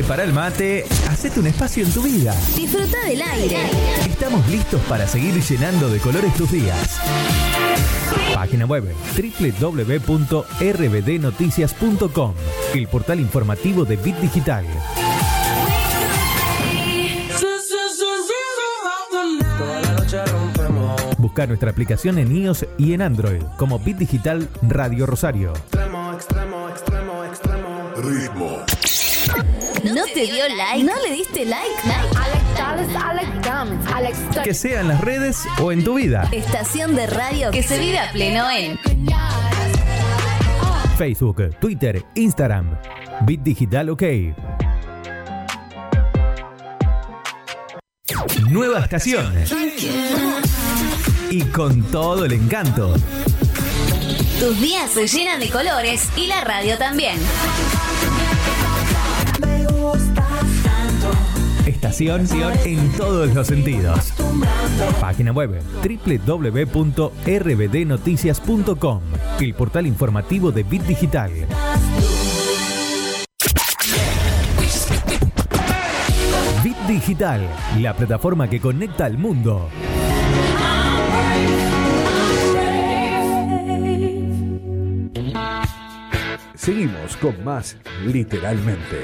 Prepara el mate, hacete un espacio en tu vida. Disfruta del aire. Estamos listos para seguir llenando de colores tus días. Página web www.rbdnoticias.com, el portal informativo de Bit Digital. Busca nuestra aplicación en iOS y en Android como Bit Digital Radio Rosario. Extremo, extremo, extremo, extremo. Ritmo. ¿No te dio like? ¿No le diste like? Que sea en las redes o en tu vida. Estación de radio que se vive a pleno en Facebook, Twitter, Instagram. Bit Digital OK. Nueva estación. Y con todo el encanto. Tus días se llenan de colores y la radio también. Estación en todos los sentidos. Página web www.rbdnoticias.com, el portal informativo de Bit Digital. Bit Digital, la plataforma que conecta al mundo. Seguimos con más literalmente.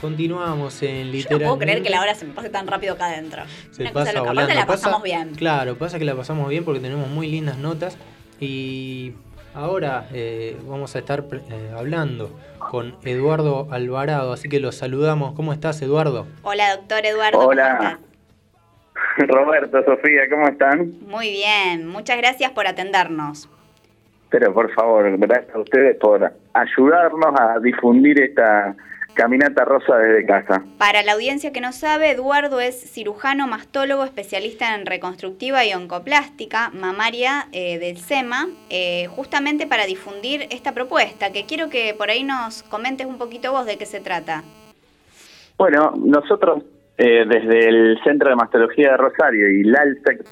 Continuamos en Yo literal. no puedo creer que la hora se me pase tan rápido acá adentro. Se Una cosa pasa loca. volando. Aparte la Pasa- pasamos bien. Claro, pasa que la pasamos bien porque tenemos muy lindas notas y ahora eh, vamos a estar eh, hablando con Eduardo Alvarado, así que lo saludamos. ¿Cómo estás, Eduardo? Hola, doctor Eduardo. ¿cómo estás? Hola. Roberto, Sofía, ¿cómo están? Muy bien, muchas gracias por atendernos. Pero por favor, gracias a ustedes por ayudarnos a difundir esta caminata rosa desde casa. Para la audiencia que no sabe, Eduardo es cirujano mastólogo especialista en reconstructiva y oncoplástica mamaria eh, del SEMA, eh, justamente para difundir esta propuesta, que quiero que por ahí nos comentes un poquito vos de qué se trata. Bueno, nosotros eh, desde el Centro de Mastología de Rosario y la ALSEC,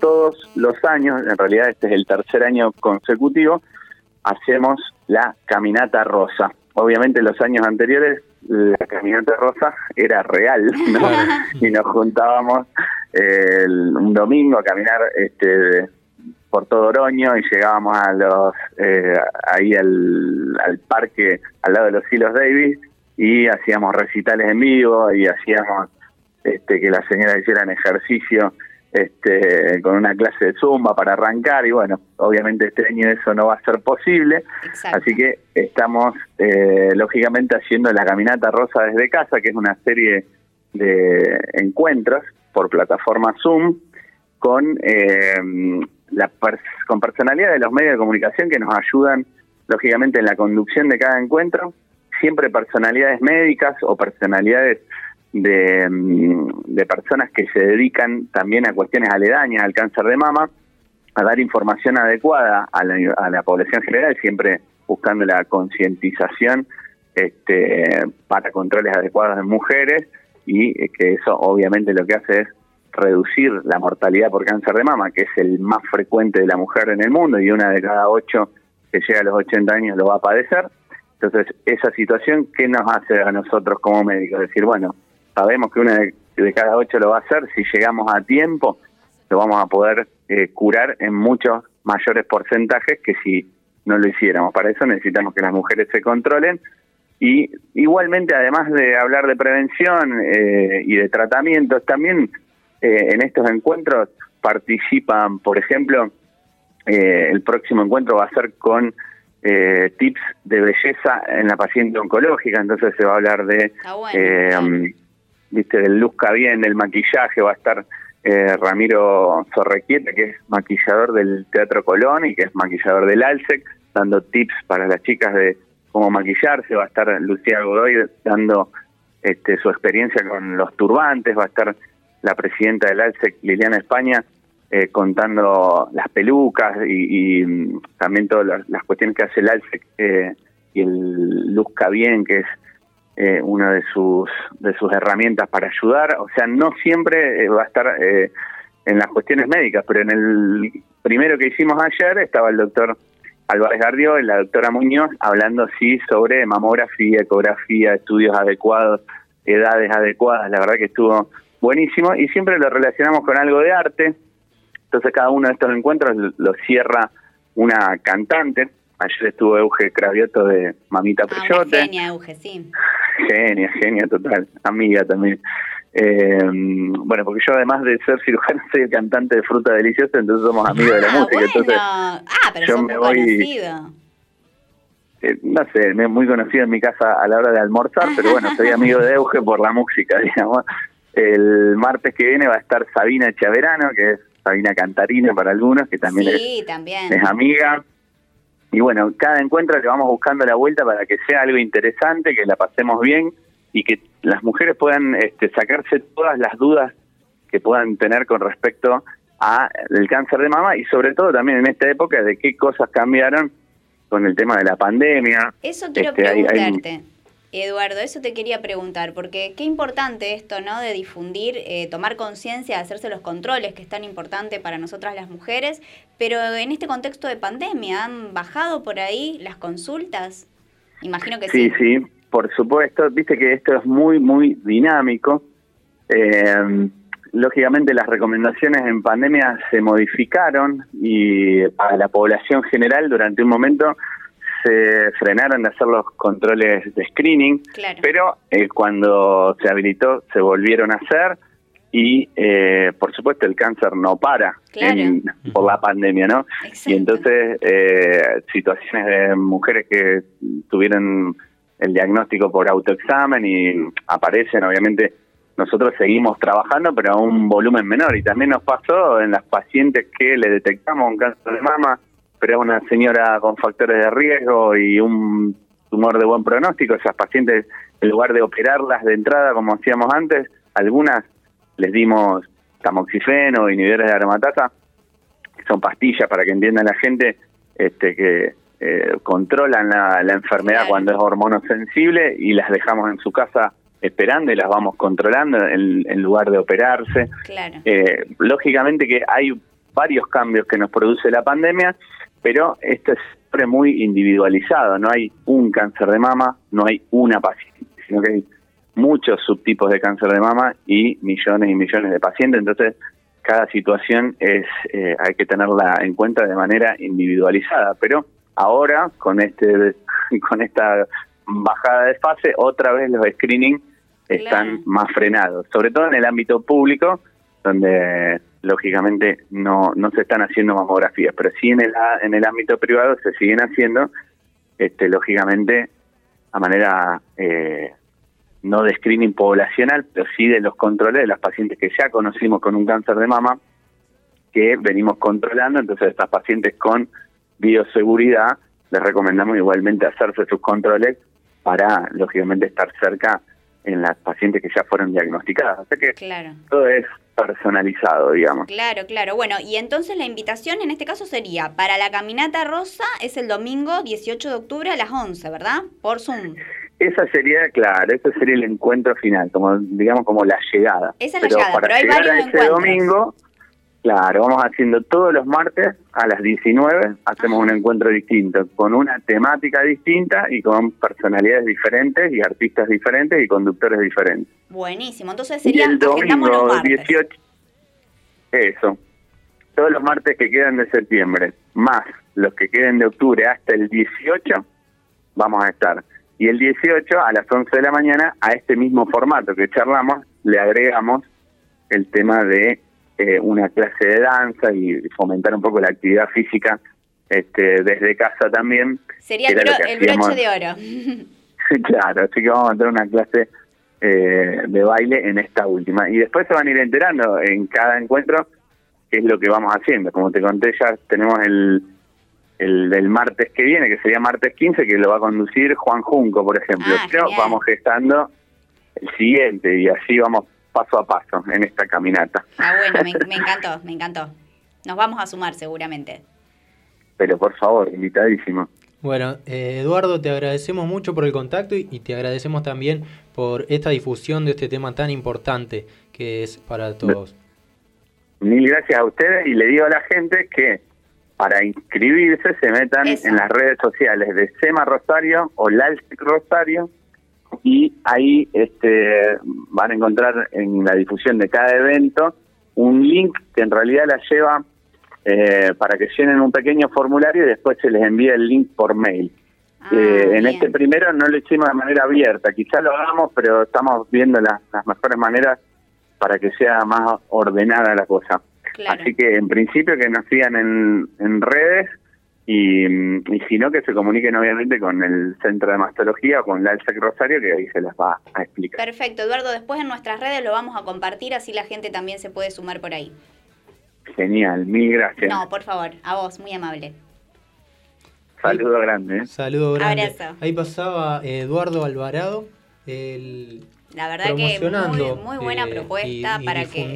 todos los años, en realidad este es el tercer año consecutivo, hacemos la caminata rosa. Obviamente los años anteriores la caminata rosa era real, ¿no? y nos juntábamos eh, el- un domingo a caminar este, por todo Oroño y llegábamos a los eh, ahí al, al parque al lado de los Silos Davis y hacíamos recitales en vivo y hacíamos este, que las señoras hicieran ejercicio este, con una clase de zumba para arrancar y bueno, obviamente este año eso no va a ser posible, así que estamos eh, lógicamente haciendo la caminata rosa desde casa, que es una serie de encuentros por plataforma Zoom con eh, la pers- con personalidad de los medios de comunicación que nos ayudan lógicamente en la conducción de cada encuentro, siempre personalidades médicas o personalidades de, mm, de personas que se dedican también a cuestiones aledañas al cáncer de mama, a dar información adecuada a la, a la población general, siempre buscando la concientización este, para controles adecuados en mujeres y eh, que eso obviamente lo que hace es reducir la mortalidad por cáncer de mama, que es el más frecuente de la mujer en el mundo y una de cada ocho que llega a los 80 años lo va a padecer. Entonces, esa situación, ¿qué nos hace a nosotros como médicos? Decir, bueno, sabemos que una de, de cada ocho lo va a hacer, si llegamos a tiempo, lo vamos a poder eh, curar en muchos mayores porcentajes que si no lo hiciéramos. Para eso necesitamos que las mujeres se controlen y igualmente, además de hablar de prevención eh, y de tratamientos, también eh, en estos encuentros participan, por ejemplo, eh, el próximo encuentro va a ser con eh, tips de belleza en la paciente oncológica, entonces se va a hablar de, eh, um, viste, del luzca bien, del maquillaje, va a estar eh, Ramiro Zorrequieta, que es maquillador del Teatro Colón y que es maquillador del ALSEC, dando tips para las chicas de cómo maquillarse, va a estar Lucía Godoy dando este, su experiencia con los turbantes, va a estar la presidenta del ALSEC, Liliana España, eh, contando las pelucas y, y, mm, también todas las, las cuestiones que hace el ALSEC eh, y el Luzca Bien, que es eh, una de sus de sus herramientas para ayudar. O sea, no siempre eh, va a estar eh, en las cuestiones médicas, pero en el primero que hicimos ayer estaba el doctor Álvarez Gardió y la doctora Muñoz hablando sí sobre mamografía, ecografía, estudios adecuados, edades adecuadas. La verdad que estuvo buenísimo y siempre lo relacionamos con algo de arte. Entonces cada uno de estos encuentros lo cierra una cantante. Ayer estuvo Euge Cravioto de Mamita Ah, una Peyote. genia, Euge, sí. Genia, genia total, amiga también. Eh, bueno, porque yo además de ser cirujano soy el cantante de Fruta Deliciosa, entonces somos amigos de la Ah, música. bueno. Entonces, Ah, pero yo me voy- conocido. eh, no sé, me muy conocido en mi casa a la hora de almorzar, pero bueno, soy amigo de Euge por la música, digamos. El martes que viene va a estar Sabina Chaverano, que es Sabina Cantarina para algunos, que también es Sí, también. es amiga. Y bueno, cada encuentro le vamos buscando la vuelta para que sea algo interesante, que la pasemos bien y que las mujeres puedan este, sacarse todas las dudas que puedan tener con respecto a el cáncer de mama y sobre todo también en esta época de qué cosas cambiaron con el tema de la pandemia. Eso quiero Este, hay- hay- preguntarte. Eduardo, eso te quería preguntar, porque qué importante esto, ¿no? De difundir, eh, tomar conciencia, hacerse los controles, que es tan importante para nosotras las mujeres, pero en este contexto de pandemia, ¿han bajado por ahí las consultas? Imagino que sí. Sí, sí, por supuesto. Viste que esto es muy, muy dinámico. Eh, lógicamente las recomendaciones en pandemia se modificaron y para la población general durante un momento se frenaron de hacer los controles de screening, Claro. pero eh, cuando se habilitó se volvieron a hacer y eh, por supuesto el cáncer no para Claro. en- por la pandemia, ¿no? Y entonces eh, situaciones de mujeres que tuvieron el diagnóstico por autoexamen y aparecen, obviamente nosotros seguimos trabajando, pero a un volumen menor. Y también nos pasó en las pacientes que le detectamos un cáncer de mama, pero una señora con factores de riesgo y un tumor de buen pronóstico. Esas pacientes, en lugar de operarlas de entrada como hacíamos antes, algunas les dimos tamoxifeno, inhibidores de aromatasa, que son pastillas para que entienda la gente este, que eh, controlan la, la enfermedad cuando es hormonosensible y las dejamos en su casa esperando y las vamos controlando en, en lugar de operarse. Claro. Eh, lógicamente que hay varios cambios que nos produce la pandemia, pero esto es siempre muy individualizado. No hay un cáncer de mama, no hay una paciente, sino que hay muchos subtipos de cáncer de mama y millones y millones de pacientes. Entonces, cada situación es eh, hay que tenerla en cuenta de manera individualizada. Pero ahora, con este con esta bajada de fase, otra vez los screening están más frenados, sobre todo en el ámbito público, donde lógicamente no, no se están haciendo mamografías, pero sí en el, en el ámbito privado se siguen haciendo, este, lógicamente, a manera eh, no de screening poblacional, pero sí de los controles de las pacientes que ya conocimos con un cáncer de mama, que venimos controlando, entonces estas pacientes con bioseguridad les recomendamos igualmente hacerse sus controles para, lógicamente, estar cerca en las pacientes que ya fueron diagnosticadas. O sea que Claro. todo es personalizado, digamos. Claro, claro. Bueno, y entonces la invitación en este caso sería para la caminata rosa es el domingo 18 de octubre a las 11, ¿verdad? Por Zoom. Esa sería, claro, ese sería el encuentro final, como digamos como la llegada. Esa es la llegada, para pero hay llegar varios a ese encuentros. domingo, claro, vamos haciendo todos los martes a las 19, hacemos un encuentro distinto, con una temática distinta y con personalidades diferentes y artistas diferentes y conductores diferentes. Buenísimo. Entonces Y sería el agendamos los domingo martes. 18, eso, todos los martes que quedan de septiembre, más los que queden de octubre hasta el 18, vamos a estar. Y el 18 a las 11 de la mañana, a este mismo formato que charlamos, le agregamos el tema de eh, una clase de danza y fomentar un poco la actividad física este, desde casa también. Sería el, bro- el broche de oro. claro, así que vamos a tener una clase eh, de baile en esta última. Y después se van a ir enterando en cada encuentro qué es lo que vamos haciendo. Como te conté, ya tenemos el, el del martes que viene, que sería martes 15, que lo va a conducir Juan Junco, por ejemplo. Ah, Pero genial. vamos gestando el siguiente y así vamos paso a paso en esta caminata. Ah, bueno, me, me encantó, me encantó. Nos vamos a sumar seguramente. Pero por favor, invitadísimo. Bueno, eh, Eduardo, te agradecemos mucho por el contacto y, y te agradecemos también por esta difusión de este tema tan importante que es para todos. Mil gracias a ustedes y le digo a la gente que para inscribirse se metan en las redes sociales de SEMA Rosario o LALSEC Rosario y ahí este, van a encontrar en la difusión de cada evento un link que en realidad la lleva eh, para que llenen un pequeño formulario y después se les envía el link por mail. Eh, en este primero no lo hicimos de manera abierta, quizás lo hagamos, pero estamos viendo las, las mejores maneras para que sea más ordenada la cosa. Así que en principio que nos sigan en, en redes y, y si no que se comuniquen obviamente con el Centro de Mastología o con la ELSAC Rosario que ahí se las va a explicar. Perfecto, Eduardo. Después en nuestras redes lo vamos a compartir, así la gente también se puede sumar por ahí. Genial, mil gracias. No, por favor, a vos, muy amable. Saludo grande. ¿eh? Saludo grande. Abrazo. Ahí pasaba Eduardo Alvarado, el La verdad que muy, muy buena eh, propuesta y- y para que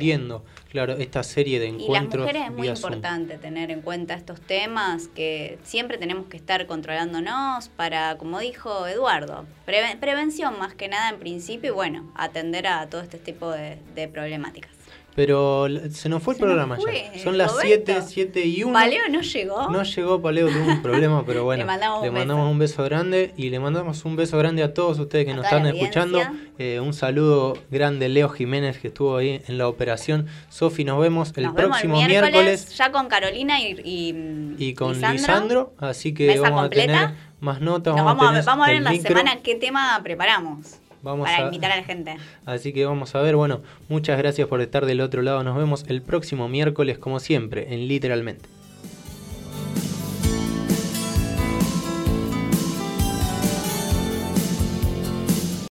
claro, esta serie de Y las encuentros. mujeres es muy Zoom. importante tener en cuenta estos temas que siempre tenemos que estar controlándonos para, como dijo Eduardo, preve- prevención más que nada en principio y bueno, atender a todo este tipo de, de problemáticas. Pero se nos fue el Se programa fue, ya. Son las Roberto. 7, 7 y 1. Paleo no llegó. No llegó Paleo, tuvo un problema, pero bueno. Le mandamos un mandamos un beso grande y le mandamos un beso grande a todos ustedes que A nos están escuchando. Eh, un saludo grande Leo Jiménez que estuvo ahí en la operación. Sofi, nos vemos el Nos vemos próximo el miércoles, miércoles, ya con Carolina y, y, y con Lisandro. Lisandro. Así que Mesa vamos completa. a tener más notas. Nos vamos, vamos, a, ver- vamos a ver en la micro. semana qué tema preparamos Vamos para a- invitar a la gente. Así que vamos a ver. Bueno, muchas gracias por estar del otro lado. Nos vemos el próximo miércoles, como siempre, en Literalmente.